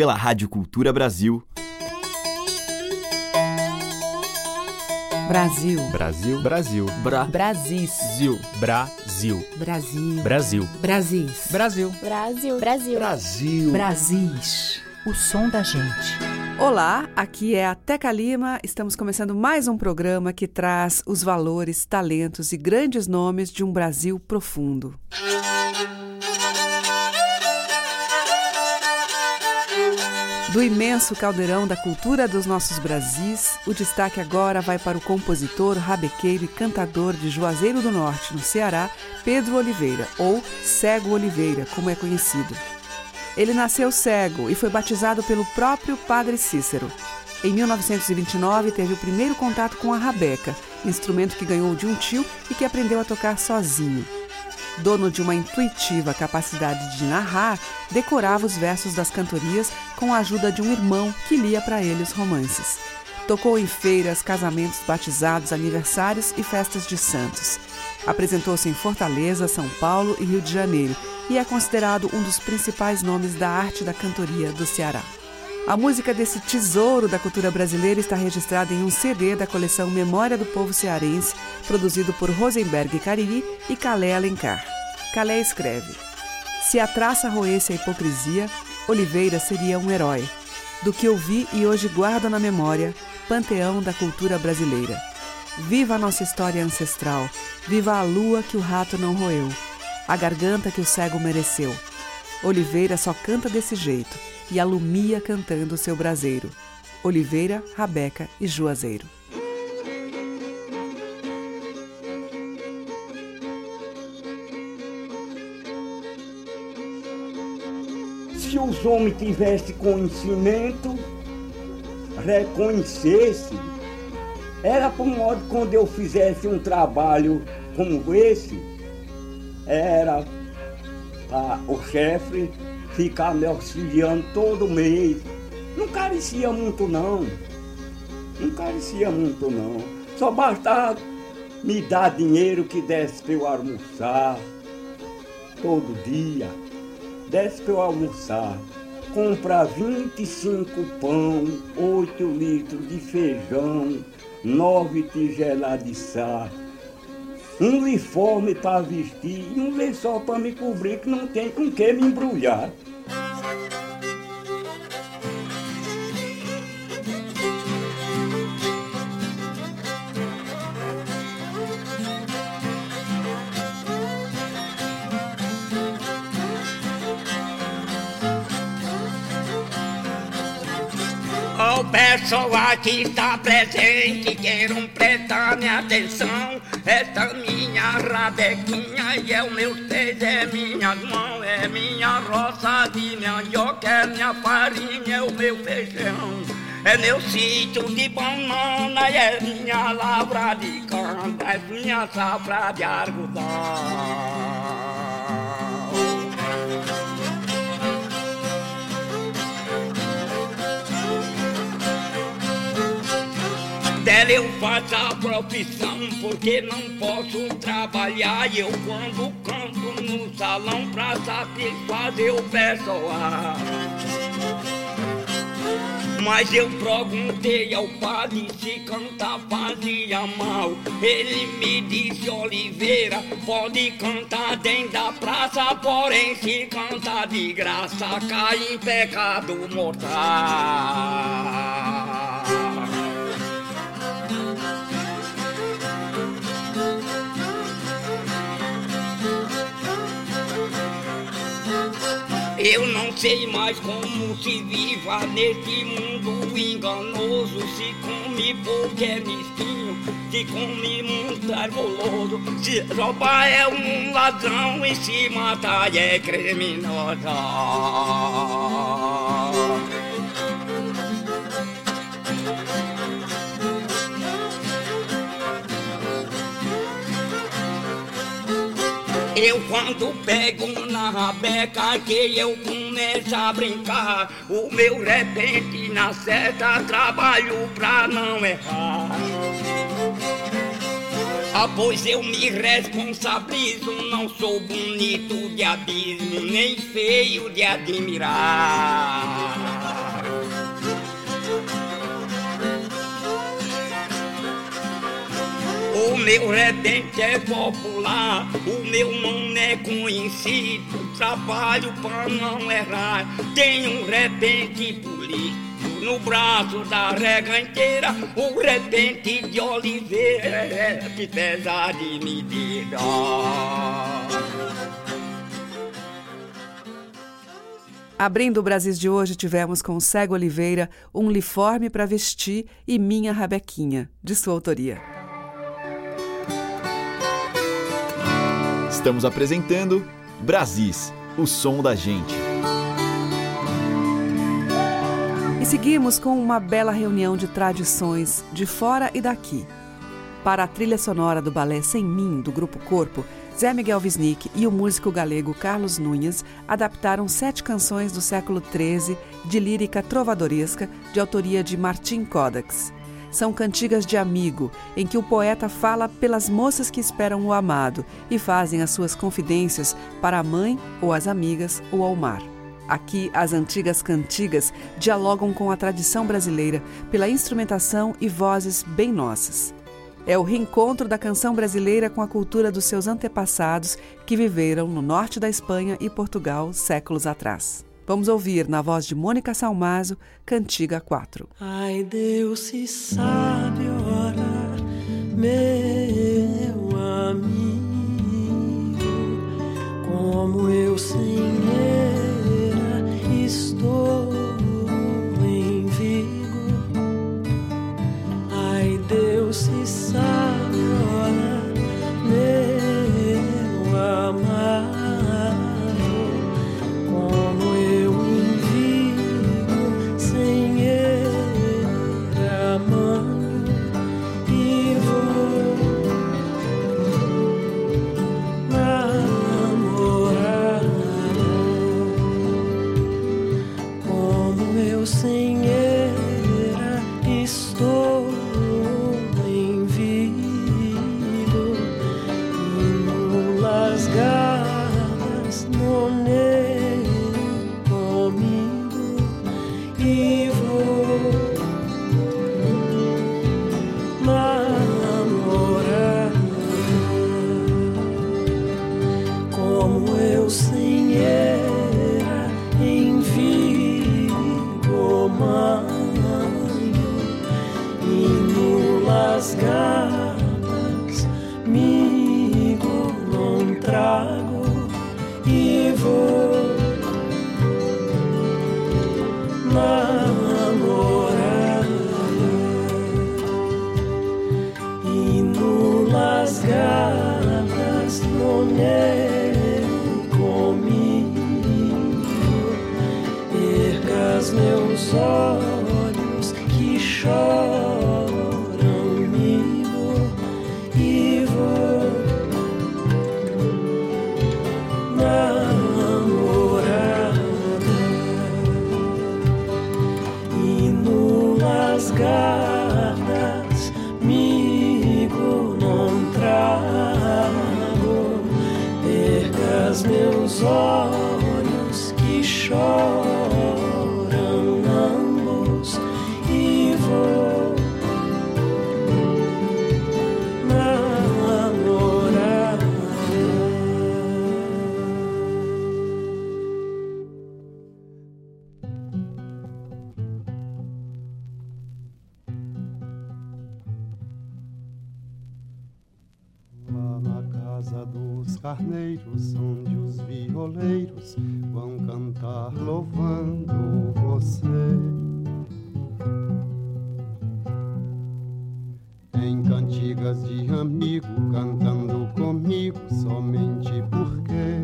pela Rádio Cultura Brasil. Brasil. Brasil. Brasil. Bra. Brasis. Zil. Brasil. Brasil. Brasil. Brasis. Brasil. Brasil. Brasil. Brasil. Brasis. O som da gente. Olá, aqui é a Teca Lima. Estamos começando mais um programa que traz os valores, talentos e grandes nomes de um Brasil profundo. Do imenso caldeirão da cultura dos nossos Brasis, o destaque agora vai para o compositor, rabequeiro e cantador de Juazeiro do Norte, no Ceará, Pedro Oliveira, ou Cego Oliveira, como é conhecido. Ele nasceu cego e foi batizado pelo próprio Padre Cícero. Em 1929, teve o primeiro contato com a rabeca, instrumento que ganhou de um tio e que aprendeu a tocar sozinho dono de uma intuitiva capacidade de narrar, decorava os versos das cantorias com a ajuda de um irmão que lia para ele os romances. Tocou em feiras, casamentos, batizados, aniversários e festas de santos. Apresentou-se em Fortaleza, São Paulo e Rio de Janeiro e é considerado um dos principais nomes da arte da cantoria do Ceará. A música desse tesouro da cultura brasileira está registrada em um CD da coleção Memória do Povo Cearense, produzido por Rosenberg Cariri e Calé Alencar. Calé escreve: Se a traça roesse a hipocrisia, Oliveira seria um herói. Do que ouvi e hoje guardo na memória, panteão da cultura brasileira. Viva a nossa história ancestral, viva a lua que o rato não roeu, a garganta que o cego mereceu. Oliveira só canta desse jeito e alumia cantando seu braseiro. Oliveira, Rabeca e Juazeiro. Se os homens tivessem conhecimento, reconhecesse, era por modo quando eu fizesse um trabalho como esse, era para o chefe ficar me auxiliando todo mês. Não carecia muito não. Não carecia muito não. Só bastava me dar dinheiro que desse para eu almoçar todo dia. Desse para eu almoçar. Comprar 25 pão, 8 litros de feijão, 9 tigelas de sal um uniforme para vestir e um lençol para me cobrir que não tem com que me embrulhar. Pessoal que está presente, queiram prestar minha atenção. Esta minha rabequinha e é o meu seis, é minhas mãos, é minha roça de mandioca, é minha farinha, é o meu feijão. É meu sítio de banana é minha lavra de cana, é minha safra de algodão. Dela eu faço a profissão porque não posso trabalhar eu quando canto no salão pra satisfazer o pessoal. Mas eu perguntei ao padre se cantar fazia mal. Ele me disse, Oliveira, pode cantar dentro da praça, porém se cantar de graça, cai em pecado mortal. Eu não sei mais como se viva nesse mundo enganoso. Se come é mesquinho, se come muito goloso. Se roubar é um ladrão e se matar é criminoso. Eu quando pego na rabeca que eu começo a brincar O meu repente na seta trabalho pra não errar ah, pois eu me responsabilizo, não sou bonito de abismo, nem feio de admirar. Meu rebente é popular, o meu nome é conhecido. Trabalho pra não errar, tenho um rebente político no braço da rega inteira, o repente de oliveira, que pesa de medida. Abrindo o Brasil de hoje, tivemos com Cego Oliveira um uniforme para vestir e Minha Rabequinha, de sua autoria. Estamos apresentando Brasis, o som da gente. E seguimos com uma bela reunião de tradições de fora e daqui. Para a trilha sonora do balé Sem Mim, do Grupo Corpo, Zé Miguel Wisnik e o músico galego Carlos Nunes adaptaram sete canções do século XIII de lírica trovadoresca de autoria de Martim Codax. São cantigas de amigo, em que o poeta fala pelas moças que esperam o amado e fazem as suas confidências para a mãe ou as amigas ou ao mar. Aqui, as antigas cantigas dialogam com a tradição brasileira pela instrumentação e vozes bem nossas. É o reencontro da canção brasileira com a cultura dos seus antepassados que viveram no norte da Espanha e Portugal séculos atrás. Vamos ouvir, na voz de Mônica Salmazo, Cantiga 4. Ai, Deus se sabe ora, meu amigo, como eu sem era estou em Vigo. Ai, Deus se sabe vão cantar louvando você. Em cantigas de amigo, cantando comigo, somente porque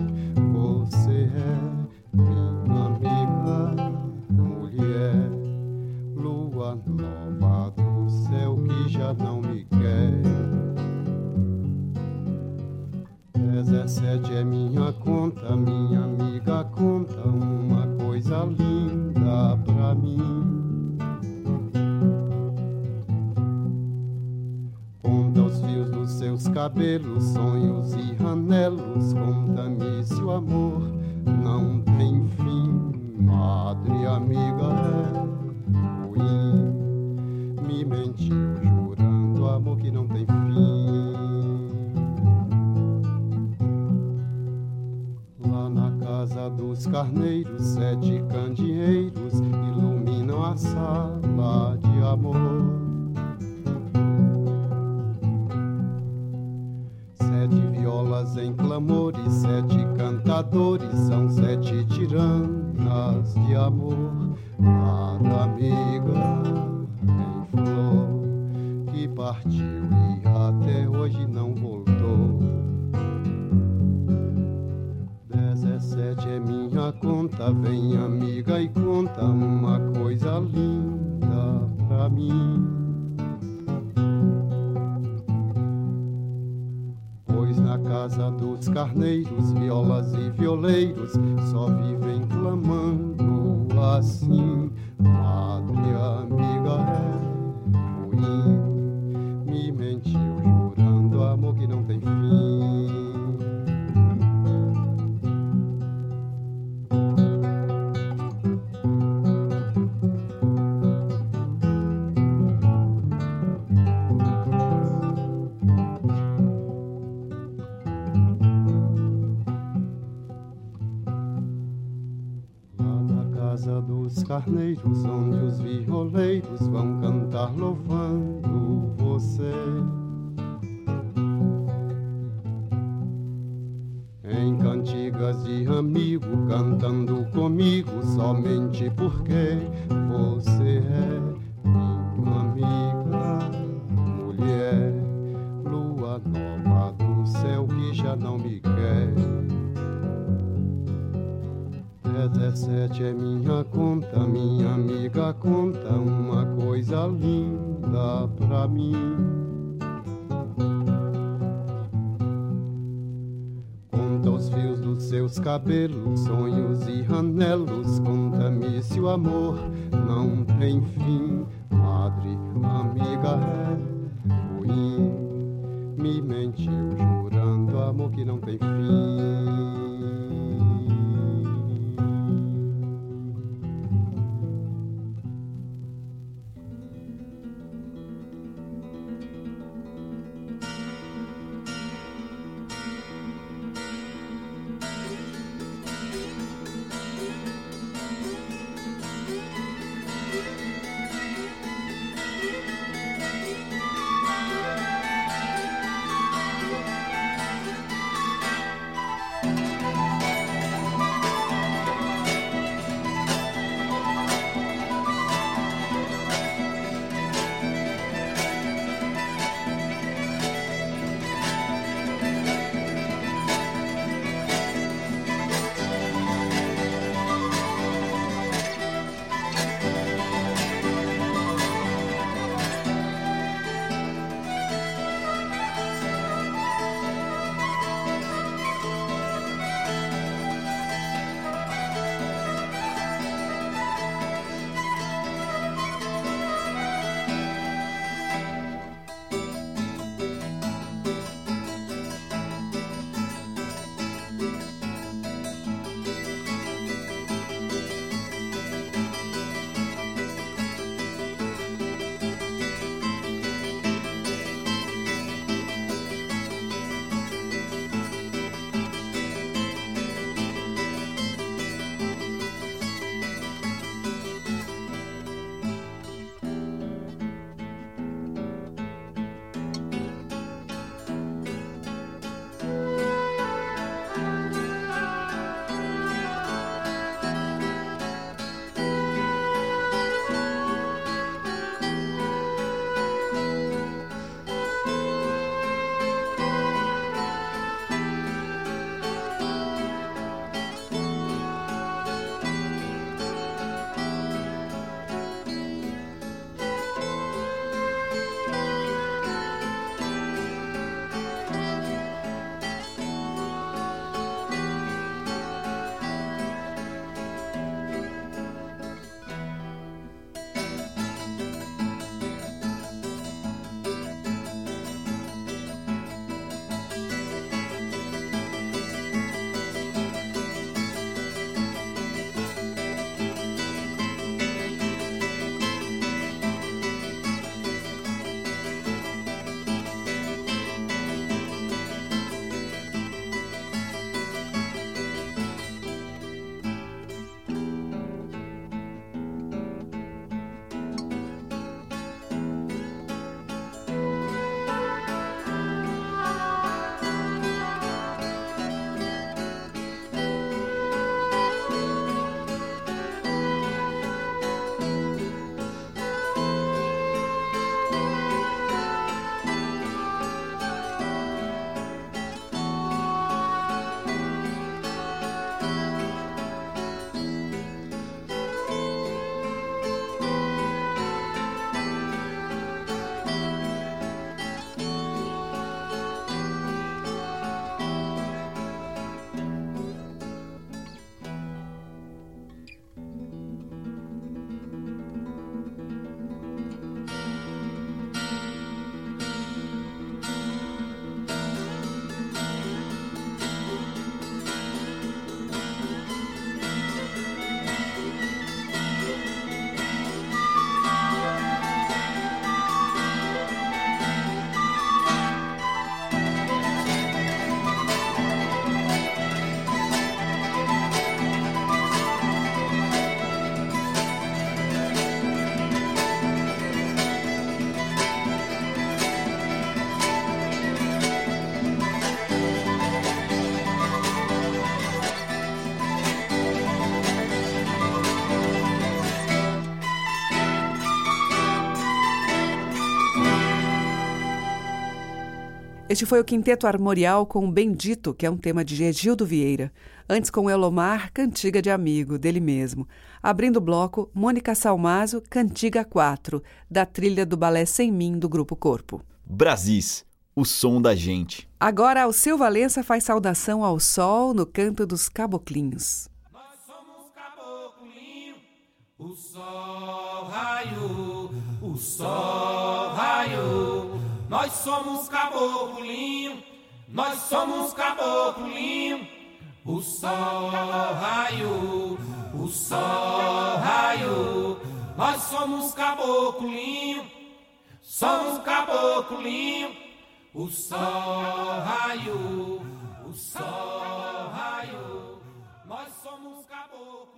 você é minha amiga, mulher, lua nova do céu que já não me quer. 17 é minha conta, minha amiga conta uma coisa linda pra mim. Conta os fios dos seus cabelos, sonhos e anelos, conta-me se o amor não tem fim. Madre amiga é carneiros, sete candeeiros iluminam a sala de amor. Sete violas em clamores, sete cantadores, são sete tiranas de amor. Cada amiga em flor que partiu e até hoje não voltou. Dezessete é minha conta, vem amiga e conta uma coisa linda pra mim. Pois na casa dos carneiros, violas e violeiros só vivem clamando assim. Carneiros, onde os violeiros vão seus cabelos, Este foi o Quinteto Armorial com o Bendito, que é um tema de Gegildo Vieira. Antes com Elomar, Cantiga de Amigo, dele mesmo. Abrindo o bloco, Mônica Salmazo, Cantiga 4, da trilha do Balé Sem Mim, do Grupo Corpo. Brasis, o som da gente. Agora, o seu Valença faz saudação ao sol no canto dos caboclinhos. Nós somos caboclinho, o sol raiou, o sol raiou. Nós somos caboclinho, nós somos caboclinho. O sol raiou, o sol raiou. Nós somos caboclinho, somos caboclinho. O sol raiou, o sol raiou. Nós somos caboclinho,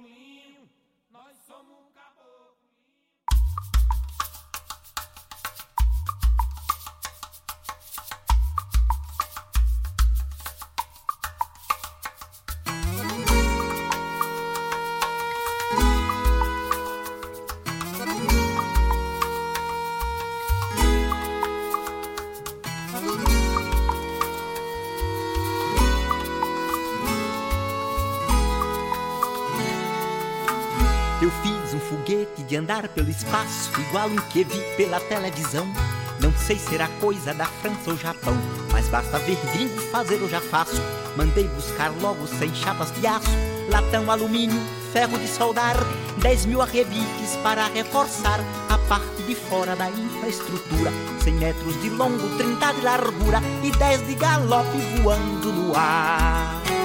de andar pelo espaço, igual um que vi pela televisão. Não sei se era coisa da França ou Japão, mas basta ver gringo fazer eu já faço. Mandei buscar logo sem chapas de aço, latão, alumínio, ferro de soldar, 10 mil arrebiques para reforçar a parte de fora da infraestrutura. 100 metros de longo, 30 de largura e 10 de galope voando no ar.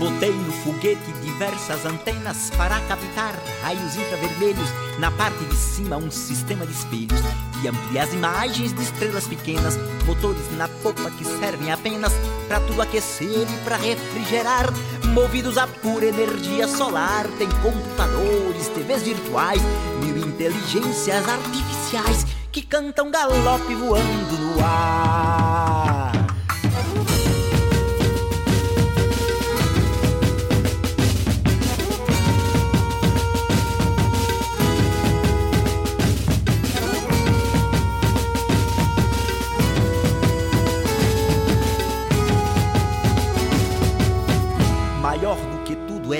Botei no foguete diversas antenas para captar raios infravermelhos. Na parte de cima, um sistema de espelhos que amplia as imagens de estrelas pequenas. Motores na popa que servem apenas para tudo aquecer e para refrigerar. Movidos a pura energia solar, tem computadores, TVs virtuais, mil inteligências artificiais que cantam galope voando no ar.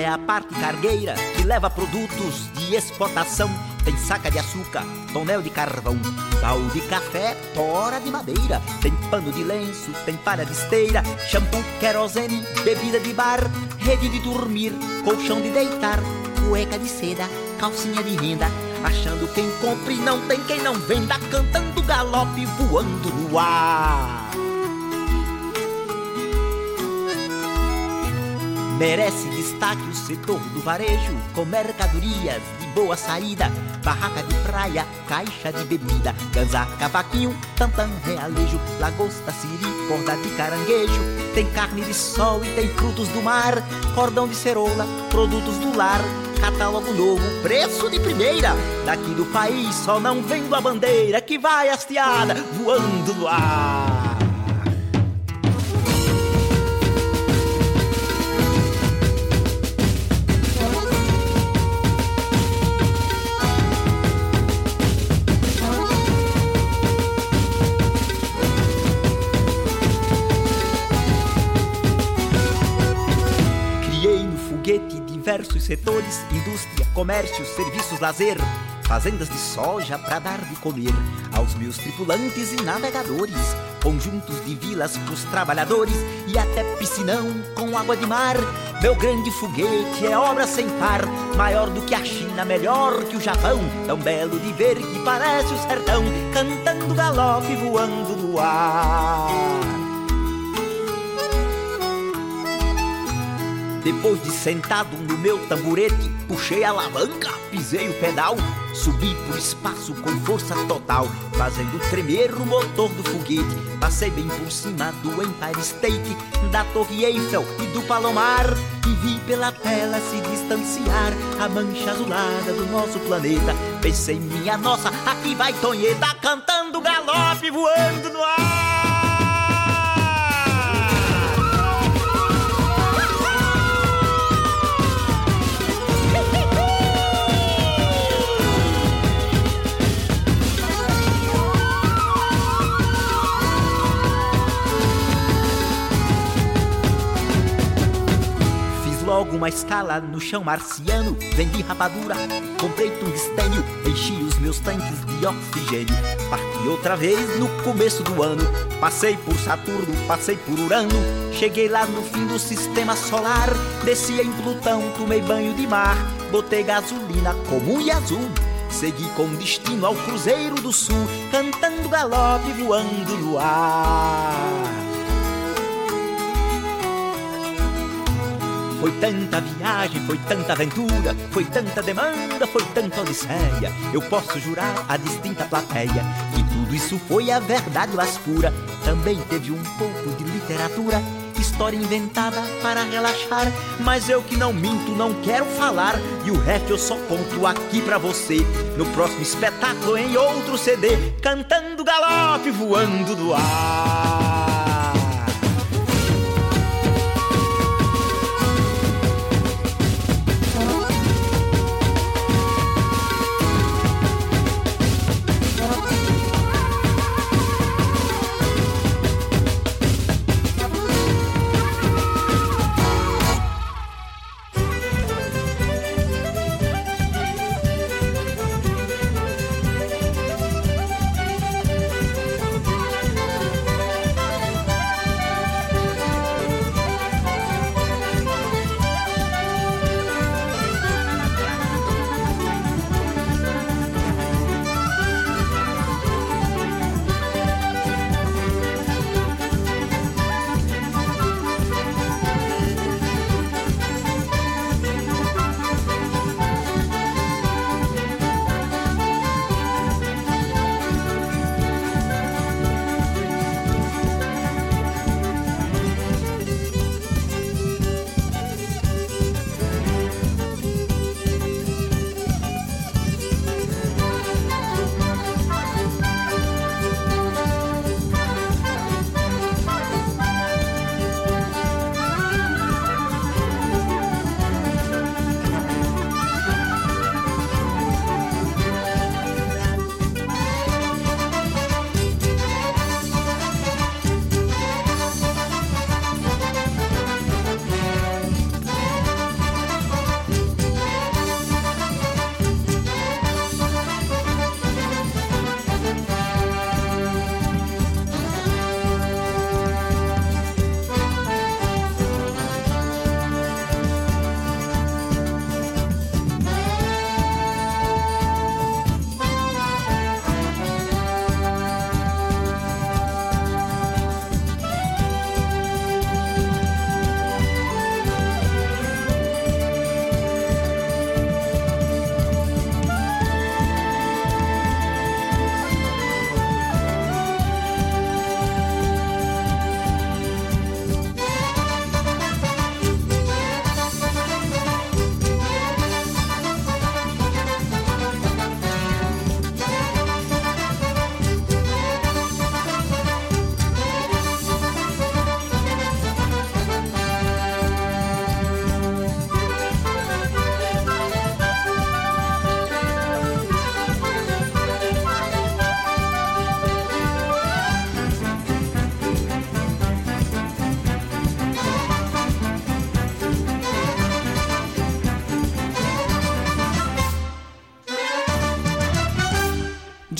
É a parte cargueira que leva produtos de exportação. Tem saca de açúcar, tonel de carvão, baú de café, tora de madeira. Tem pano de lenço, tem palha de esteira, shampoo, querosene, bebida de bar, rede de dormir, colchão de deitar, cueca de seda, calcinha de renda. Achando quem compre, não tem quem não venda, cantando galope voando no ar. Merece destaque o setor do varejo, com mercadorias de boa saída, barraca de praia, caixa de bebida, ganza, cavaquinho, tantã, realejo, lagosta, siri, corda de caranguejo, tem carne de sol e tem frutos do mar, cordão de cerola, produtos do lar, catálogo novo, preço de primeira, daqui do país só não vendo a bandeira que vai hasteada voando no ar. Diversos setores: indústria, comércio, serviços, lazer, fazendas de soja para dar de comer aos meus tripulantes e navegadores, conjuntos de vilas pros trabalhadores e até piscinão com água de mar. Meu grande foguete é obra sem par, maior do que a China, melhor que o Japão, tão belo de ver que parece o sertão, cantando galope voando no ar. Depois de sentado no meu tamborete, puxei a alavanca, pisei o pedal, subi pro espaço com força total, fazendo tremer o motor do foguete. Passei bem por cima do Empire State, da Torre Eiffel e do Palomar, e vi pela tela se distanciar a mancha azulada do nosso planeta. Pensei, minha nossa, aqui vai Tonheta cantando galope voando no ar. Uma escala no chão marciano. Vendi rapadura, comprei tungstênio, enchi os meus tanques de oxigênio. Parti outra vez no começo do ano. Passei por Saturno, passei por Urano. Cheguei lá no fim do sistema solar. Desci em Plutão, tomei banho de mar. Botei gasolina comum e azul. Segui com destino ao Cruzeiro do Sul, cantando galope, voando no ar. Foi tanta viagem, foi tanta aventura, foi tanta demanda, foi tanta odisseia. Eu posso jurar a distinta plateia que tudo isso foi a verdade mais pura. Também teve um pouco de literatura, história inventada para relaxar. Mas eu que não minto, não quero falar. E o resto eu só conto aqui pra você. No próximo espetáculo, em outro CD, cantando galope, voando do ar.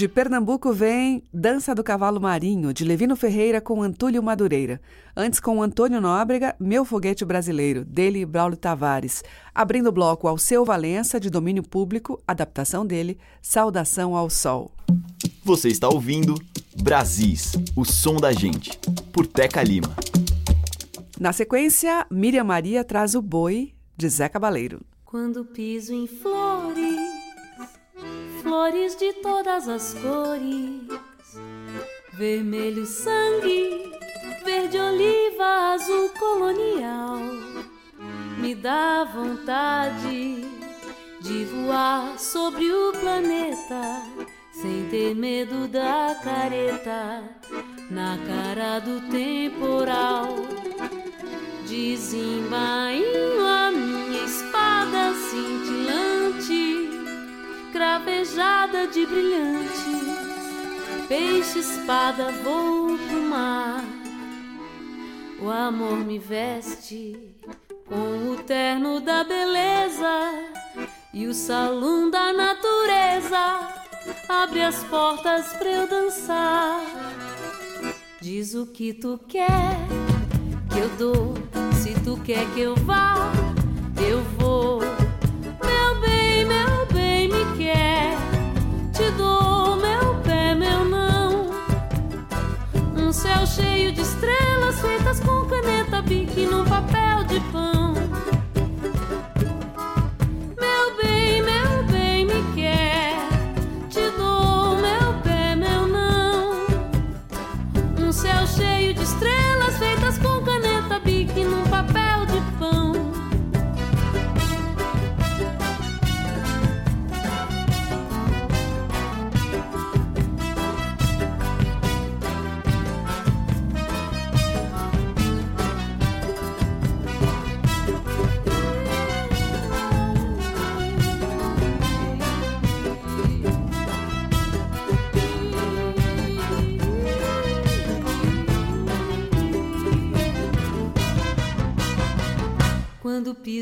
De Pernambuco vem Dança do Cavalo Marinho, de Levino Ferreira com Antúlio Madureira. Antes com Antônio Nóbrega, Meu Foguete Brasileiro, dele Braulio Tavares. Abrindo o bloco Alceu Valença, de domínio público, adaptação dele, Saudação ao Sol. Você está ouvindo Brasis, o som da gente, por Teca Lima. Na sequência, Miriam Maria traz o boi, de Zé Cabaleiro. Quando piso em flores flores de todas as cores, vermelho sangue, verde oliva, azul colonial. Me dá vontade de voar sobre o planeta sem ter medo da careta na cara do temporal. Desembainho a minha espada cintilante cravejada de brilhantes, peixe espada vou pro mar. O amor me veste com o terno da beleza e o salão da natureza abre as portas pra eu dançar. Diz o que tu quer que eu dou, se tu quer que eu vá, eu vou. Céu cheio de estrelas feitas com caneta bique num papel de pão.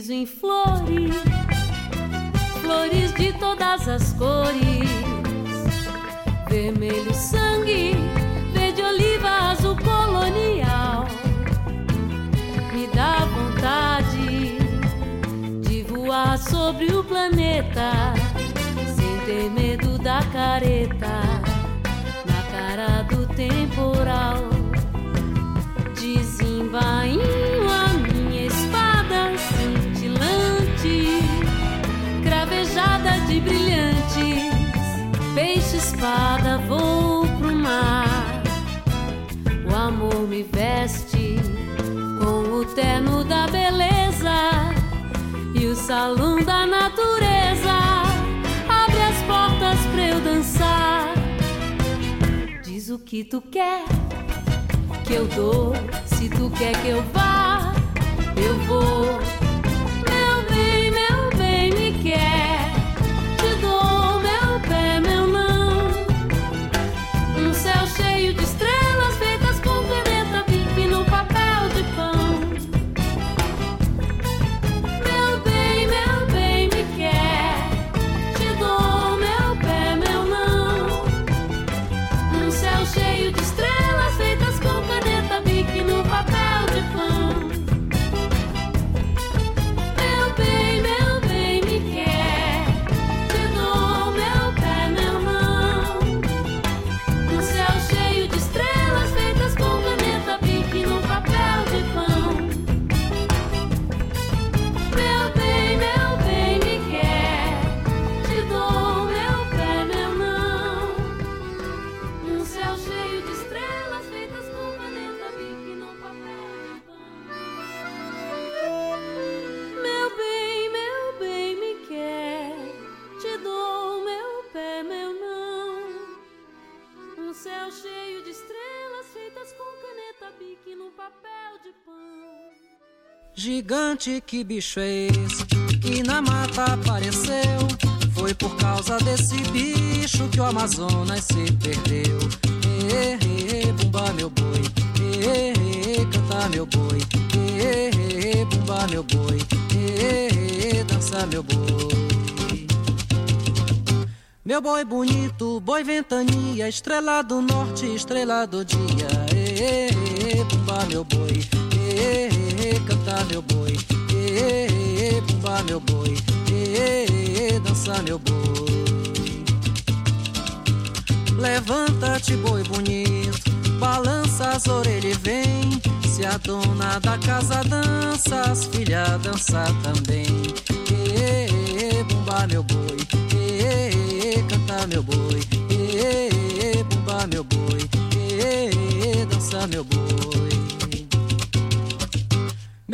Quando Que tu quer que eu dou. Se tu quer que eu vá, eu vou. Gigante, que bicho é esse que na mata apareceu? Foi por causa desse bicho que o Amazonas se perdeu. Ê, ê, bumba meu boi, ê, ê, canta meu boi, ê, ê, bumba meu boi, ê, dança meu boi. Meu boi bonito, boi ventania, estrela do norte, estrela do dia. Ê, ê, bumba meu boi, ê, ê, canta meu boi, ê, bumba meu boi, ê, dança meu boi. Levanta-te, boi bonito, balança as orelhas e vem. Se a dona da casa dança, as filhas dança também. Ê, bumba meu boi, ê, canta meu boi, ê, bumba meu boi, ê, dança meu boi.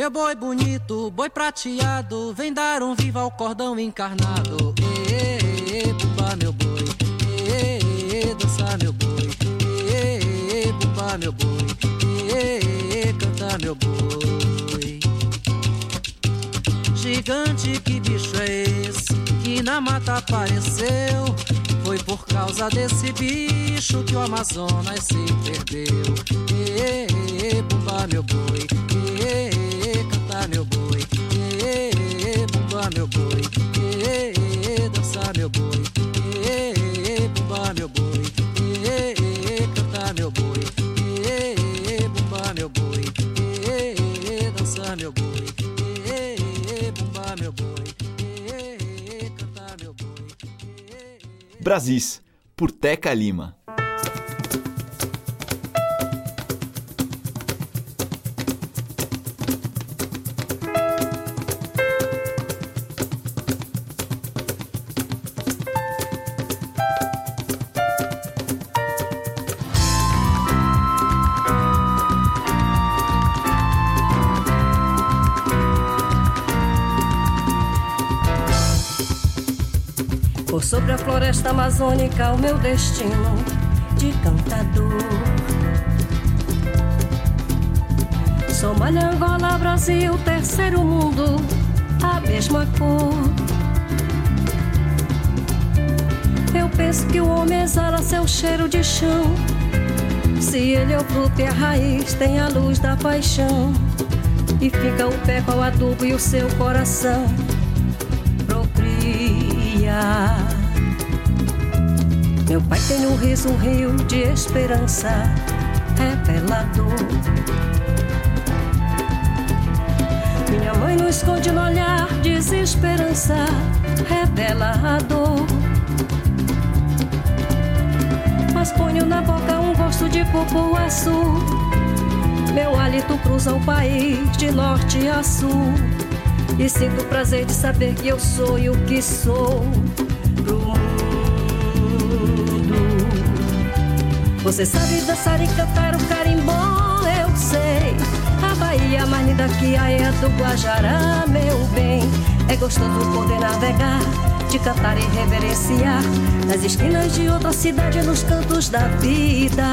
Meu boi bonito, boi prateado, vem dar um viva ao cordão encarnado. Ê, bumba meu boi, ê, dança meu boi, ê, bumba meu boi, ê, canta meu boi. Gigante, que bicho é esse que na mata apareceu? Foi por causa desse bicho que o Amazonas se perdeu. Ê, bumba meu boi, ê, meu boi, ê, dançar meu boi, dançar meu boi, bumba meu boi, cantar meu boi, bumba meu boi, dançar meu boi, bumba meu boi, cantar meu boi. Brasis, por Teca Lima. Amazônica, o meu destino de cantador. Somália, Angola, Brasil, terceiro mundo, a mesma cor. Eu penso que o homem exala seu cheiro de chão. Se ele é o fruto e a raiz, tem a luz da paixão. E fica o pé com o adubo e o seu coração procria. Meu pai tem um riso, um rio de esperança revelador. Minha mãe não esconde no olhar desesperança revela a dor. Mas ponho na boca um gosto de cupuaçu. Meu hálito cruza o país de norte a sul. E sinto o prazer de saber que eu sou e o que sou Você sabe dançar e cantar o carimbó, eu sei. A Bahia mais linda que a é do Guajará, meu bem. É gostoso poder navegar, de cantar e reverenciar. Nas esquinas de outra cidade, nos cantos da vida.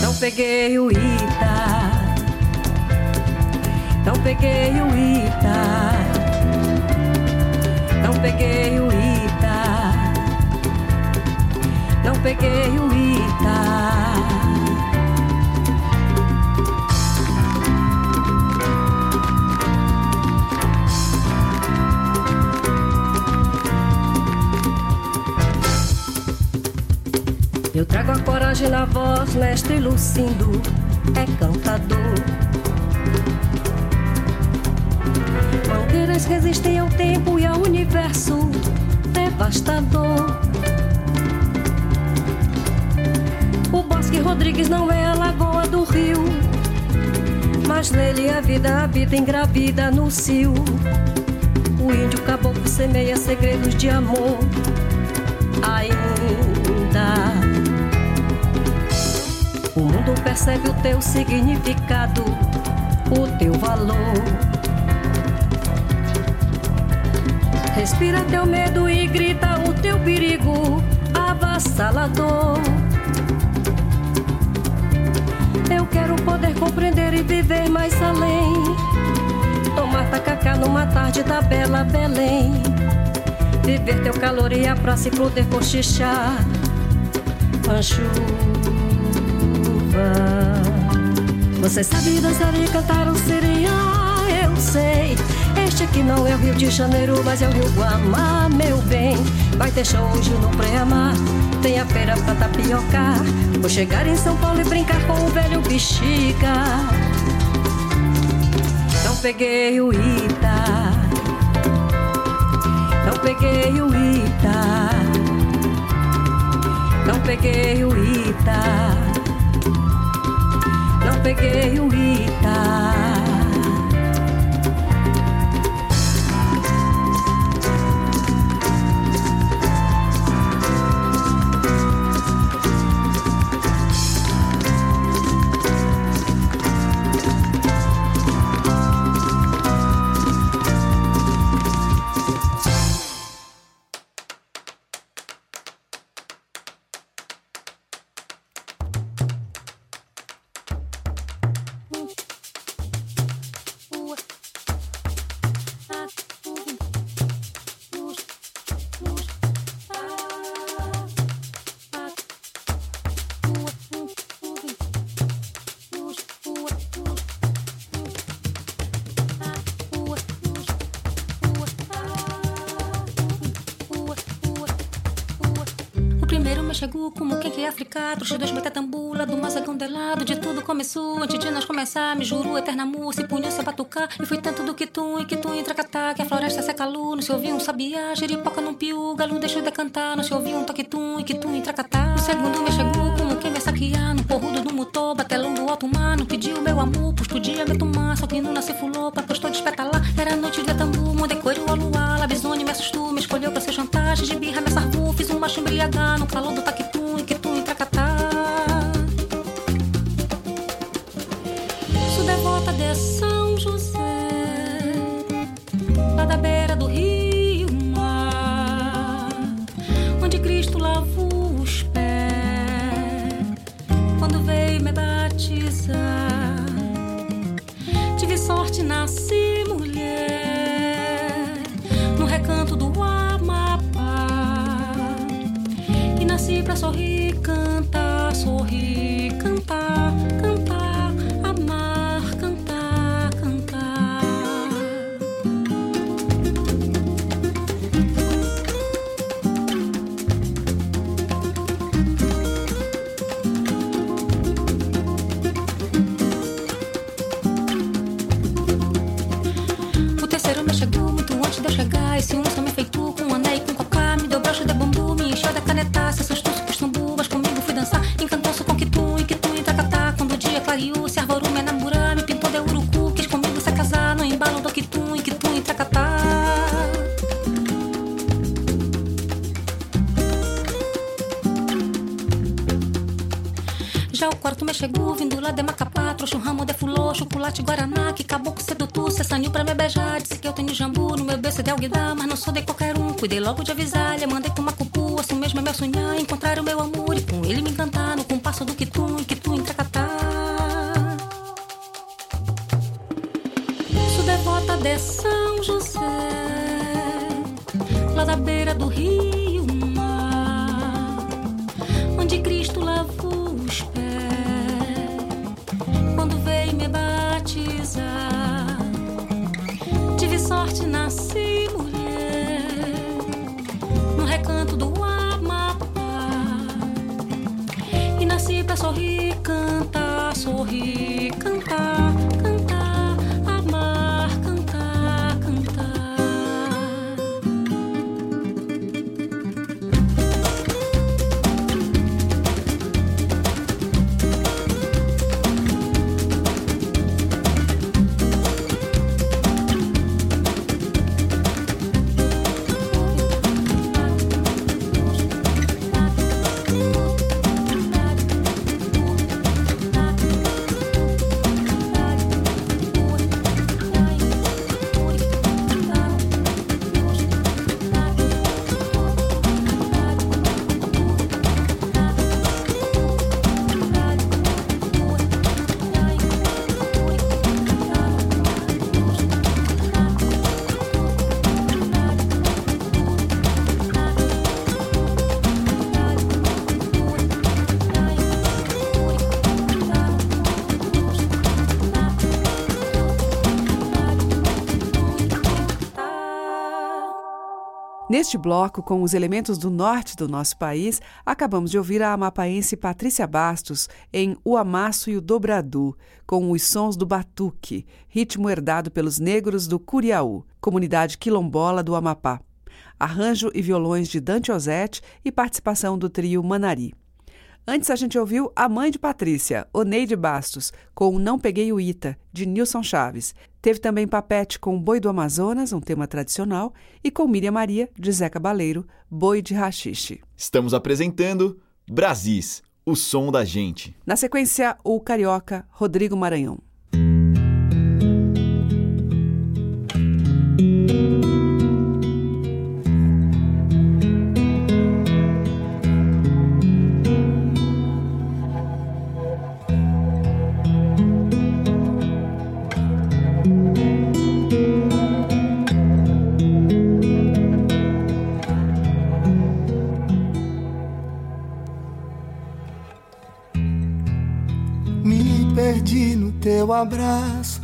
Não peguei o Ita. Não peguei o Ita. Não peguei o peguei o Ita. Eu trago a coragem na voz, mestre Lucindo é cantador. Mangueiras resistem ao tempo e ao universo devastador. Rodrigues não é a lagoa do rio, mas nele a vida habita engravida no cio. O índio caboclo semeia segredos de amor. Ainda o mundo percebe o teu significado, o teu valor. Respira teu medo e grita o teu perigo avassalador. Quero poder compreender e viver mais além. Tomar tacacá numa tarde da bela Belém. Viver teu calor e a praça e poder cochichar. Anchuva. Você sabe dançar e cantar o siriá, eu sei. Este aqui não é o Rio de Janeiro, mas é o Rio Guamá, meu bem. Vai ter show hoje no Pré-Amar, tem a feira pra tapiocar. Vou chegar em São Paulo e brincar com o velho bexiga. Não peguei o Ita. Não peguei o Ita. Não peguei o Ita. Não peguei o Ita. Chegou como quem que é africado Trouxe dois betatambula do mazagão delado De tudo começou antes de nós começar Me jurou eterna música e punhou se batucar E foi tanto do que tu e que tu entra catar Que a floresta se calou, não se ouvia um sabiá Jeripoca num piu, galo deixou de cantar Não se ouvia um toque tum e que tu entra catar O segundo me chegou como quem vai saquear No porrudo do mutoba, telão do alto mar Não pediu meu amor, pois podia me tomar Só que não nasce fulou, pra postou de espetalar. Era noite de tambu, mudei coelho ao luar Labisone me assustou, me escolheu pra ser chantagem De birra me sarvou, fiz um macho embriagar No calor do jambu no meu berço de alguidar Mas não sou de qualquer um, cuidei logo de avisar Lhe mandei tomar cupu, assim mesmo é meu sonhar Encontrar o meu amor Neste bloco, com os elementos do norte do nosso país, acabamos de ouvir a amapaense Patrícia Bastos em O Amasso e o Dobradu, com os sons do batuque, ritmo herdado pelos negros do Curiaú, comunidade quilombola do Amapá. Arranjo e violões de Dante Ozette e participação do trio Manari. Antes a gente ouviu A Mãe de Patrícia, Oneide Bastos, com Não Peguei o Ita, de Nilson Chaves. Teve também Papete com Boi do Amazonas, um tema tradicional, e com Miriam Maria, de Zeca Baleiro, Boi de Rachixe. Estamos apresentando Brasis, o som da gente. Na sequência, o carioca Rodrigo Maranhão. Teu abraço,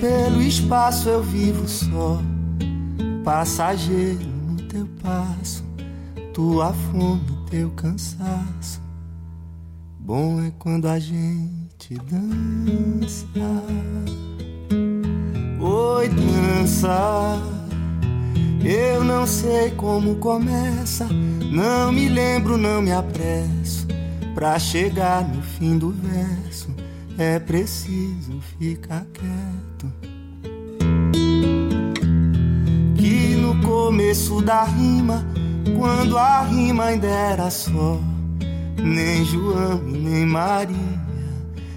pelo espaço eu vivo só, passageiro no teu passo, tua fome teu cansaço. Bom é quando a gente dança. Oi, dança. Eu não sei como começa, não me lembro, não me apresso. Pra chegar no fim do verso, é preciso ficar quieto. Que no começo da rima, quando a rima ainda era só, nem João nem Maria,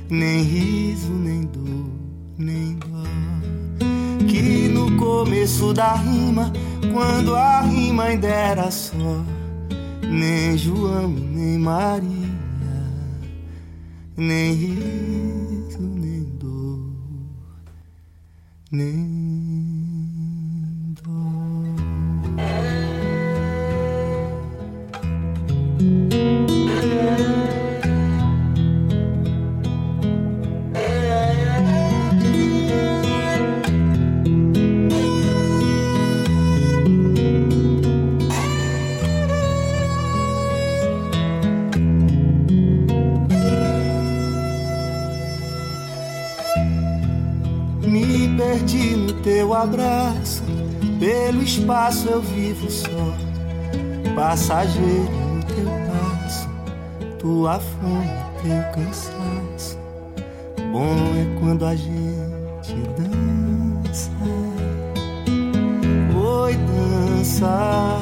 nem riso, nem dor, nem dó. Que no começo da rima, quando a rima ainda era só, nem João nem Maria, nem riso, nem Me perdi no teu abraço, pelo espaço eu vivo só, passageiro no teu passo, tua fome, teu cansaço. Bom é quando a gente dança, oi dança.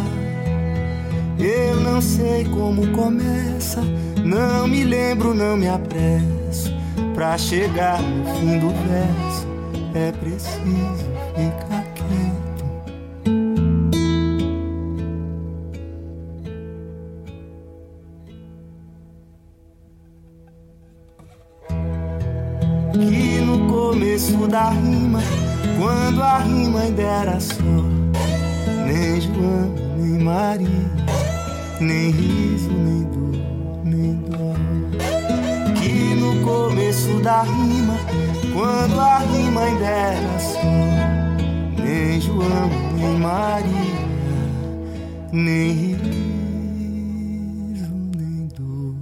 Eu não sei como começa, não me lembro, não me apresso. Pra chegar no fim do verso, é preciso ficar quieto. Que no começo da rima, quando a rima ainda era só, nem João, nem Maria, nem riso, nem dor, nem dó. Que no começo da rima, quando a rima ainda só, nem João, nem Maria, nem riso, nem dor,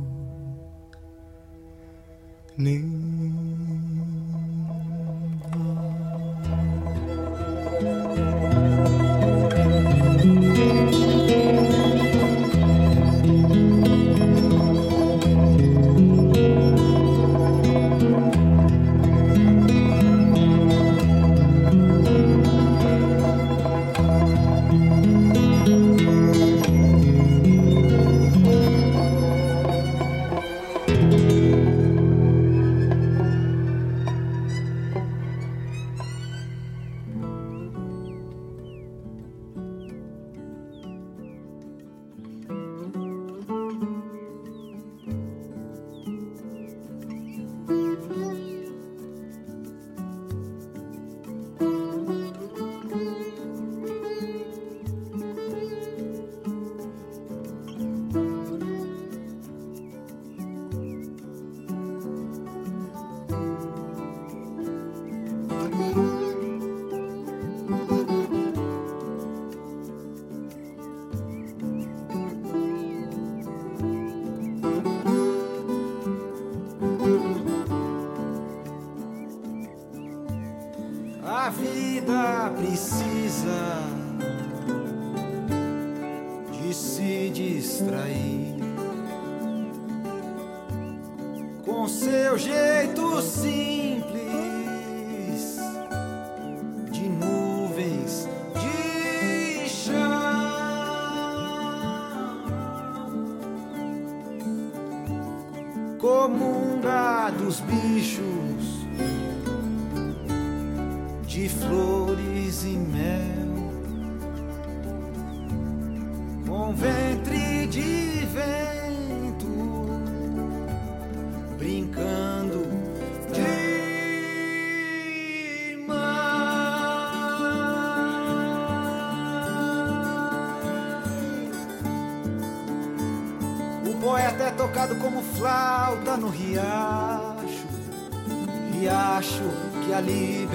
nem A vida precisa de se distrair. Com seu jeito simples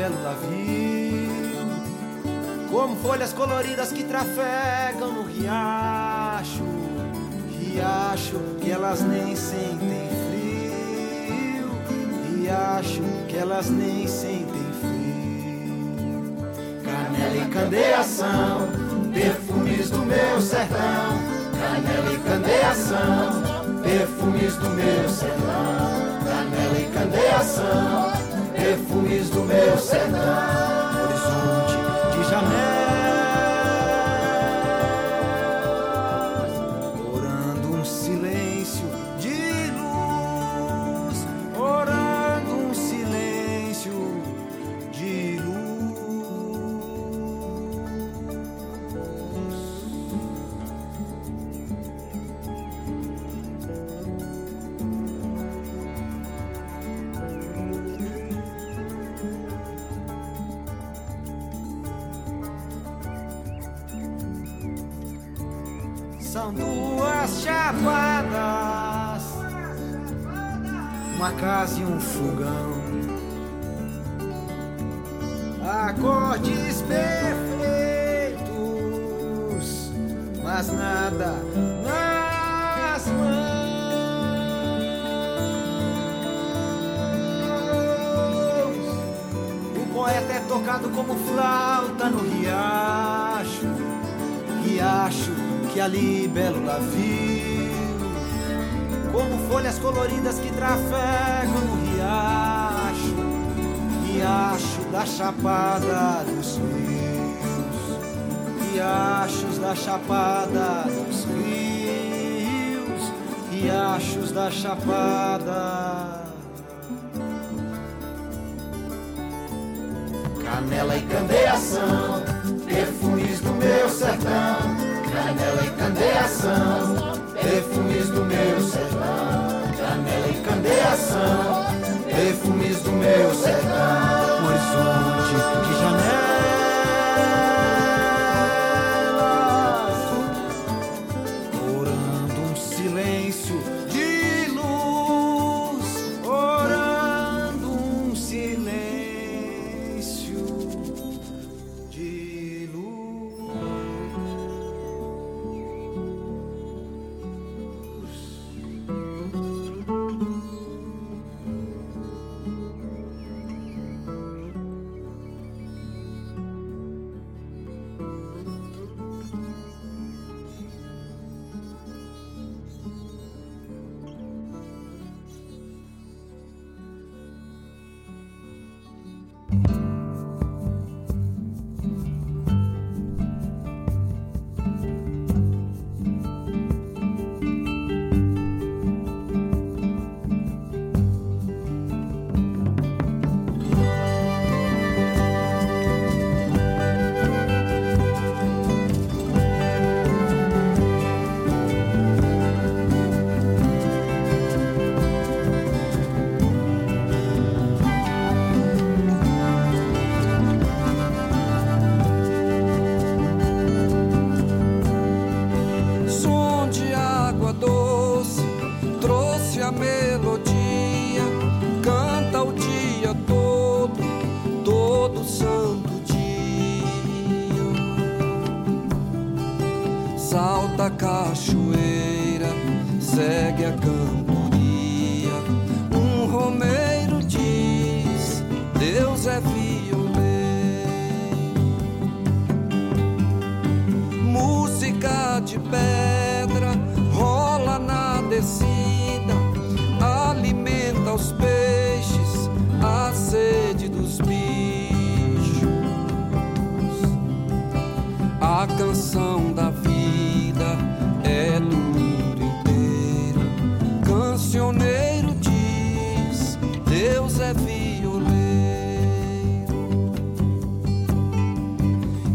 belo navio, como folhas coloridas que trafegam no riacho, riacho acho que elas nem sentem frio. E acho que elas nem sentem frio. Canela e candeação, perfumes do meu sertão. Canela e candeação, perfumes do meu sertão. Canela e candeação, do meu sertão. Chapadas, uma casa e um fogão. Acordes perfeitos, mas nada nas mãos. O poeta é tocado como flauta no riacho, riacho que ali belo viu como folhas coloridas que trafegam no riacho, riacho da chapada dos rios, riachos da chapada dos rios, riachos da chapada. Canela e candeação, perfumes do meu sertão canela e candeação, perfumes do meu sertão. Candeação, perfumes do meu sertão. Horizonte de janelas, é violeiro.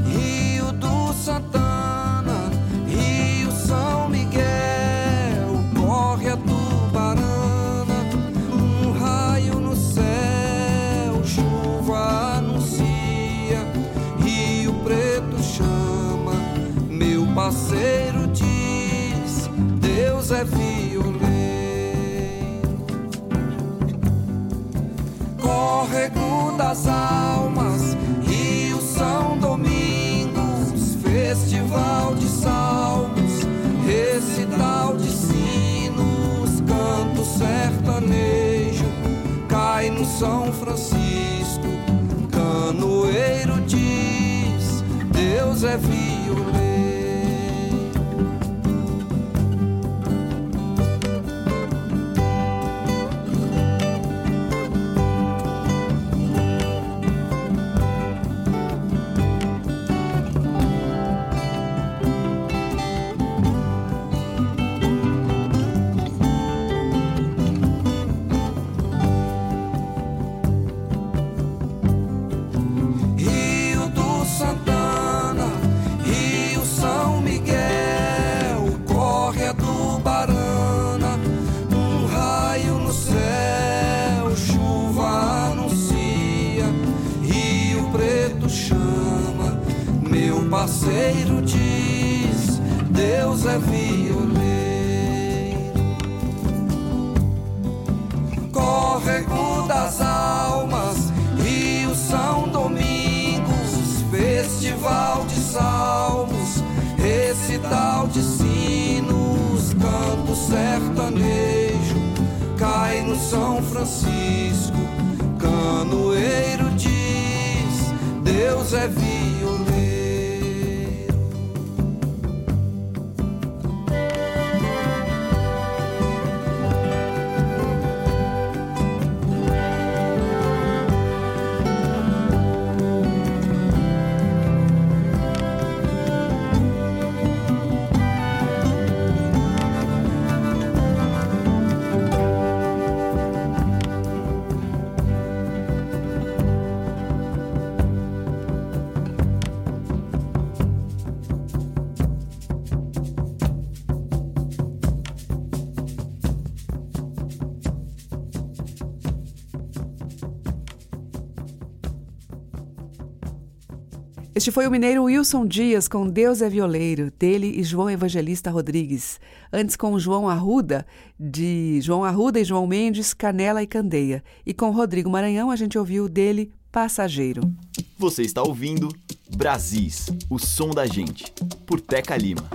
Rio do Santana, Rio São Miguel, corre a tubarana, um raio no céu, chuva anuncia, Rio Preto chama, meu parceiro diz, Deus é violeiro. das almas, Rio São Domingos, Festival de Salmos, recital de sinos, canto sertanejo, cai no São Francisco, canoeiro diz, Deus é vivo. De Salmos, recital de sinos, canto sertanejo, cai no São Francisco, canoeiro diz, Deus é violeiro. Este foi o mineiro Wilson Dias com Deus é Violeiro, dele e João Evangelista Rodrigues. Antes com João Arruda, de João Arruda e João Mendes, Canela e Candeia. E com Rodrigo Maranhão a gente ouviu dele Passageiro. Você está ouvindo Brasis, o som da gente, por Teca Lima.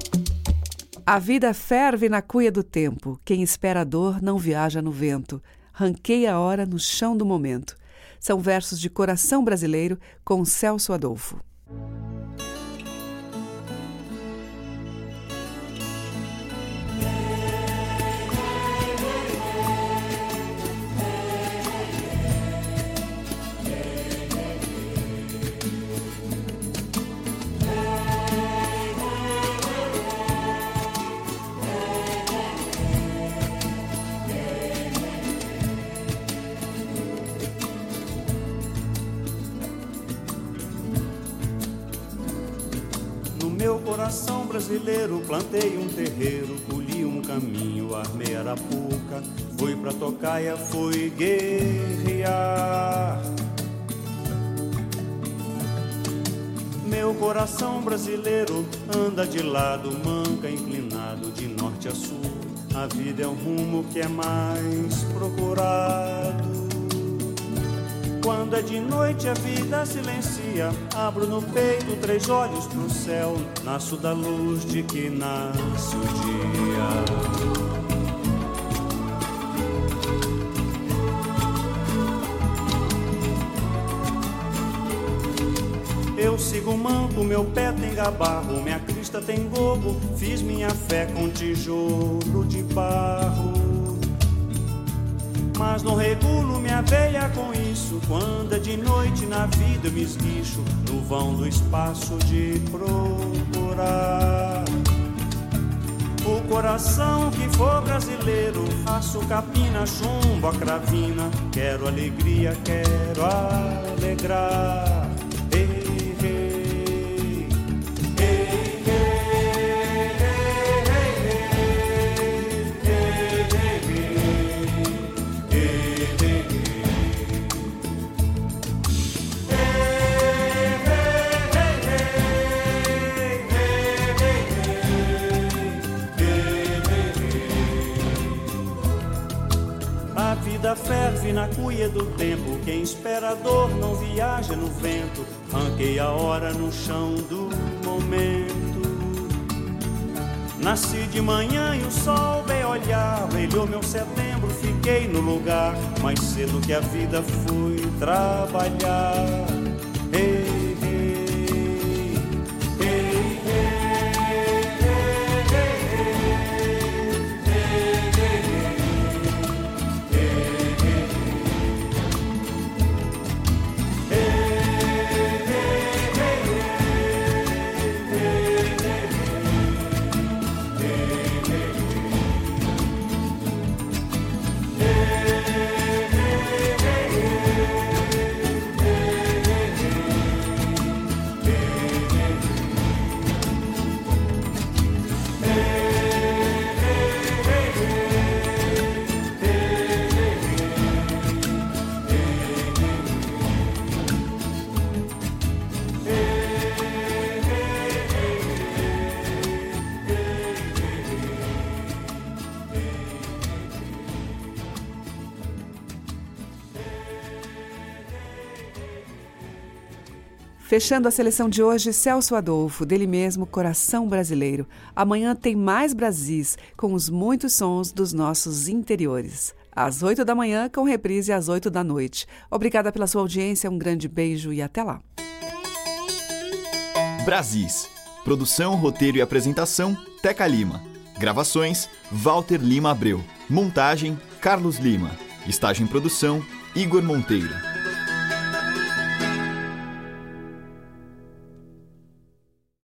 A vida ferve na cuia do tempo. Quem espera a dor não viaja no vento. Ranqueia a hora no chão do momento. São versos de coração brasileiro com Celso Adolfo. Thank you. Coração brasileiro plantei um terreiro, colhi um caminho, armei arapuca, fui pra tocaia, fui guerrear. Meu coração brasileiro anda de lado, manca inclinado de norte a sul. A vida é um rumo que é mais procurado. Quando é de noite a vida silencia, abro no peito três olhos pro céu, nasço da luz de que nasce o dia. Eu sigo manco, meu pé tem gabarro, minha crista tem gogo, fiz minha fé com tijolo de barro. Mas não regulo minha veia com isso. Quando é de noite na vida eu me esguicho no vão do espaço de procurar. O coração que for brasileiro, faço capina, chumbo, a cravina. Quero alegria, quero alegrar. Ferve na cuia do tempo. Quem espera a dor não viaja no vento. Ranquei a hora no chão do momento. Nasci de manhã e o sol veio olhar. Brilhou meu setembro, fiquei no lugar. Mais cedo que a vida fui trabalhar. Ei, Fechando a seleção de hoje, Celso Adolfo, dele mesmo Coração Brasileiro. Amanhã tem mais Brasis, com os muitos sons dos nossos interiores. Às 8 da manhã, com reprise às 8 da noite. Obrigada pela sua audiência, um grande beijo e até lá. Brasis. Produção, roteiro e apresentação, Teca Lima. Gravações, Walter Lima Abreu. Montagem, Carlos Lima. Estágio em produção, Igor Monteiro.